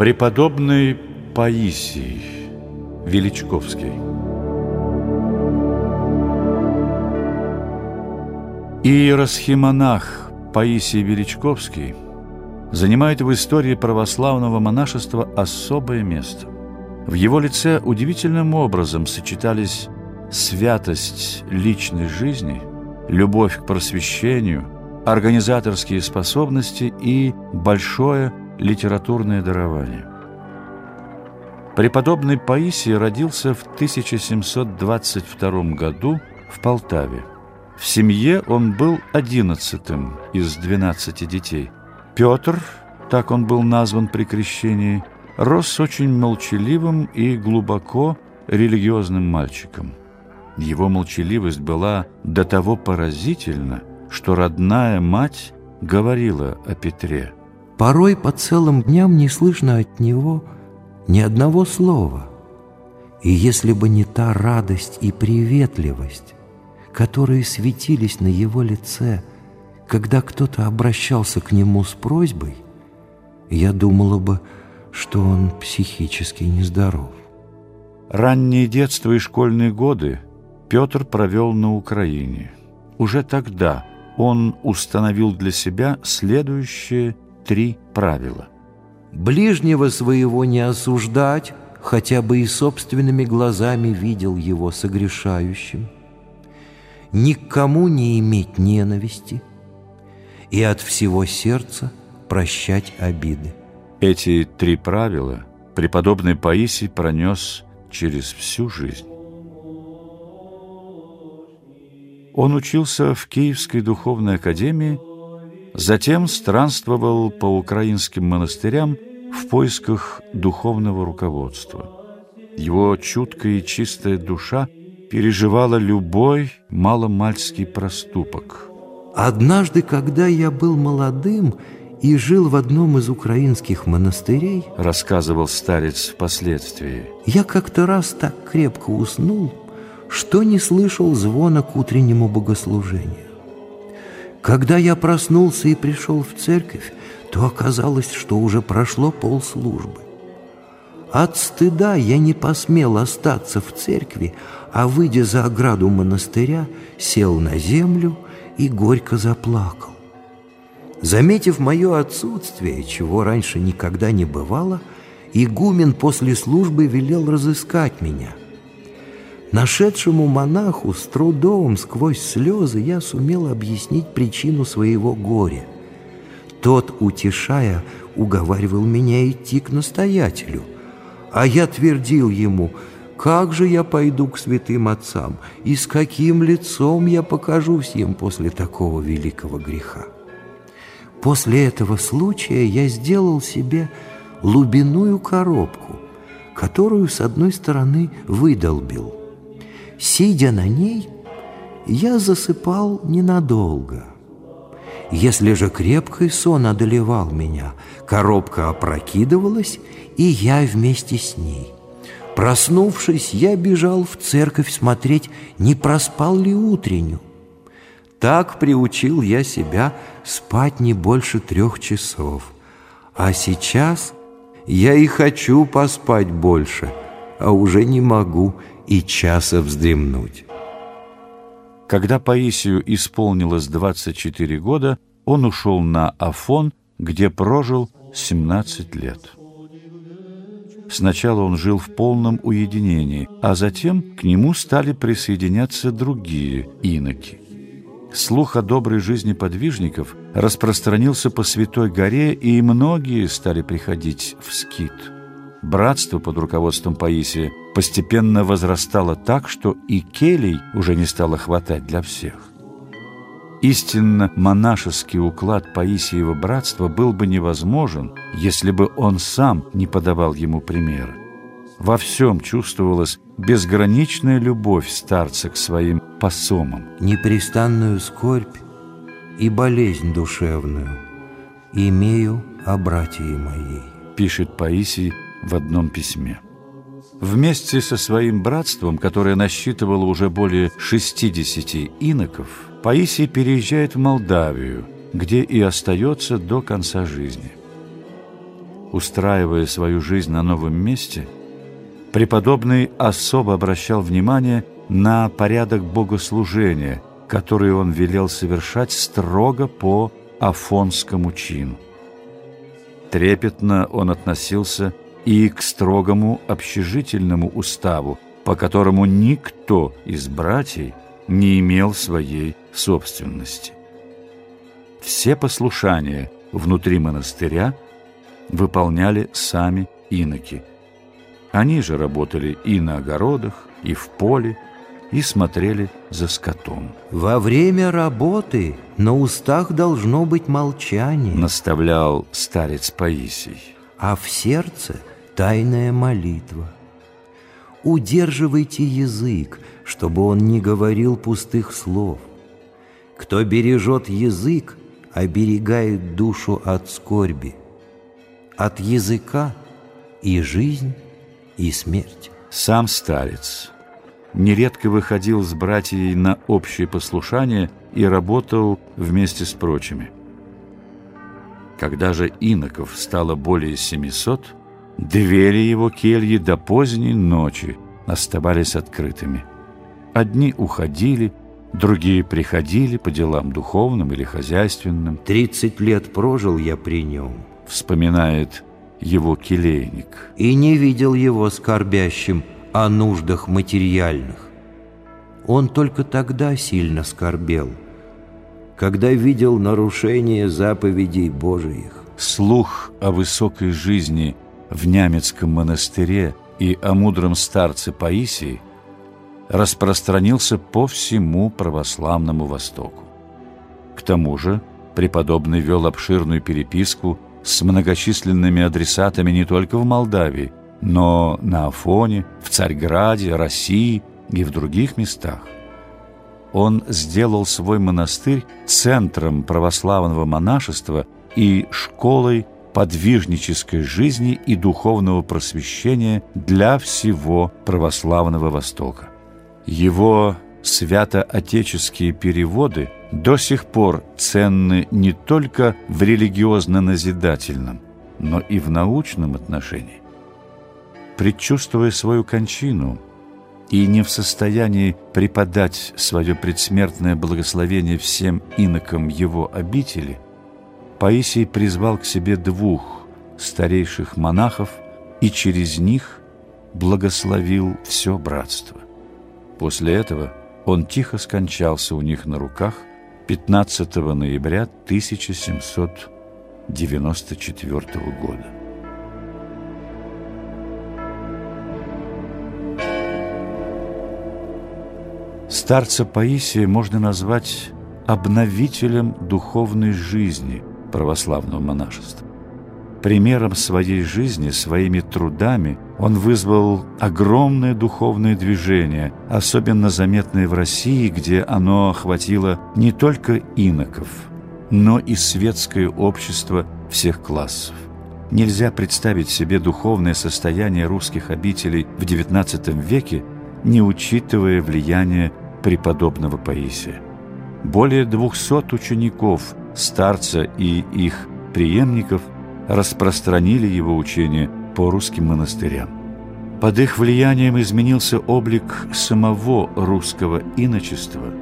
Преподобный Паисий Величковский Иеросхимонах Паисий Величковский занимает в истории православного монашества особое место. В его лице удивительным образом сочетались святость личной жизни, любовь к просвещению, организаторские способности и большое литературное дарование. Преподобный Паисий родился в 1722 году в Полтаве. В семье он был одиннадцатым из двенадцати детей. Петр, так он был назван при крещении, рос очень молчаливым и глубоко религиозным мальчиком. Его молчаливость была до того поразительна, что родная мать говорила о Петре. Порой по целым дням не слышно от него ни одного слова. И если бы не та радость и приветливость, которые светились на его лице, когда кто-то обращался к нему с просьбой, я думала бы, что он психически нездоров. Раннее детство и школьные годы Петр провел на Украине. Уже тогда он установил для себя следующие три правила. «Ближнего своего не осуждать, хотя бы и собственными глазами видел его согрешающим» ни к кому не иметь ненависти и от всего сердца прощать обиды. Эти три правила преподобный Паисий пронес через всю жизнь. Он учился в Киевской духовной академии, затем странствовал по украинским монастырям в поисках духовного руководства. Его чуткая и чистая душа – переживала любой маломальский проступок. Однажды, когда я был молодым и жил в одном из украинских монастырей, рассказывал старец впоследствии, я как-то раз так крепко уснул, что не слышал звона к утреннему богослужению. Когда я проснулся и пришел в церковь, то оказалось, что уже прошло полслужбы. От стыда я не посмел остаться в церкви, а, выйдя за ограду монастыря, сел на землю и горько заплакал. Заметив мое отсутствие, чего раньше никогда не бывало, игумен после службы велел разыскать меня. Нашедшему монаху с трудом сквозь слезы я сумел объяснить причину своего горя. Тот, утешая, уговаривал меня идти к настоятелю – а я твердил ему, как же я пойду к святым отцам, и с каким лицом я покажусь им после такого великого греха. После этого случая я сделал себе лубиную коробку, которую с одной стороны выдолбил. Сидя на ней, я засыпал ненадолго. Если же крепкий сон одолевал меня, коробка опрокидывалась, и я вместе с ней. Проснувшись, я бежал в церковь смотреть, не проспал ли утреннюю. Так приучил я себя спать не больше трех часов. А сейчас я и хочу поспать больше, а уже не могу и часа вздремнуть. Когда Паисию исполнилось 24 года, он ушел на Афон, где прожил 17 лет. Сначала он жил в полном уединении, а затем к нему стали присоединяться другие иноки. Слух о доброй жизни подвижников распространился по Святой горе, и многие стали приходить в скит. Братство под руководством Паисия постепенно возрастало так, что и келей уже не стало хватать для всех. Истинно монашеский уклад Паисиева братства был бы невозможен, если бы он сам не подавал ему примера. Во всем чувствовалась безграничная любовь старца к своим посомам. Непрестанную скорбь и болезнь душевную имею о братье моей, пишет Паисий в одном письме. Вместе со своим братством, которое насчитывало уже более 60 иноков, Паисий переезжает в Молдавию, где и остается до конца жизни. устраивая свою жизнь на новом месте, преподобный особо обращал внимание на порядок богослужения, который он велел совершать строго по афонскому чину. Трепетно он относился и к строгому общежительному уставу, по которому никто из братьев не имел своей собственности. Все послушания внутри монастыря выполняли сами иноки. Они же работали и на огородах, и в поле, и смотрели за скотом. «Во время работы на устах должно быть молчание», наставлял старец Паисий. «а в сердце тайная молитва» удерживайте язык, чтобы он не говорил пустых слов. Кто бережет язык, оберегает душу от скорби. От языка и жизнь, и смерть. Сам старец нередко выходил с братьей на общее послушание и работал вместе с прочими. Когда же иноков стало более семисот, Двери его кельи до поздней ночи оставались открытыми. Одни уходили, другие приходили по делам духовным или хозяйственным. «Тридцать лет прожил я при нем», — вспоминает его келейник. «И не видел его скорбящим о нуждах материальных. Он только тогда сильно скорбел, когда видел нарушение заповедей Божиих. Слух о высокой жизни — в Нямецком монастыре и о мудром старце Паисии распространился по всему православному Востоку. К тому же преподобный вел обширную переписку с многочисленными адресатами не только в Молдавии, но на Афоне, в Царьграде, России и в других местах. Он сделал свой монастырь центром православного монашества и школой подвижнической жизни и духовного просвещения для всего православного Востока. Его святоотеческие переводы до сих пор ценны не только в религиозно-назидательном, но и в научном отношении. Предчувствуя свою кончину и не в состоянии преподать свое предсмертное благословение всем инокам его обители – Паисий призвал к себе двух старейших монахов и через них благословил все братство. После этого он тихо скончался у них на руках 15 ноября 1794 года. Старца Паисия можно назвать обновителем духовной жизни – православного монашества. Примером своей жизни, своими трудами он вызвал огромное духовное движение, особенно заметное в России, где оно охватило не только иноков, но и светское общество всех классов. Нельзя представить себе духовное состояние русских обителей в XIX веке, не учитывая влияние преподобного Паисия. Более двухсот учеников старца и их преемников распространили его учение по русским монастырям. Под их влиянием изменился облик самого русского иночества.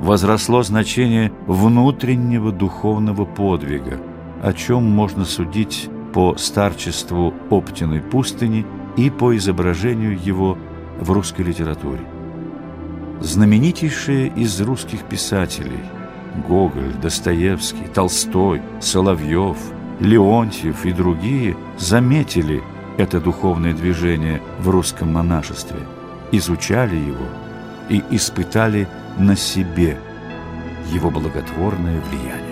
Возросло значение внутреннего духовного подвига, о чем можно судить по старчеству Оптиной пустыни и по изображению его в русской литературе. Знаменитейшие из русских писателей – Гоголь, Достоевский, Толстой, Соловьев, Леонтьев и другие заметили это духовное движение в русском монашестве, изучали его и испытали на себе его благотворное влияние.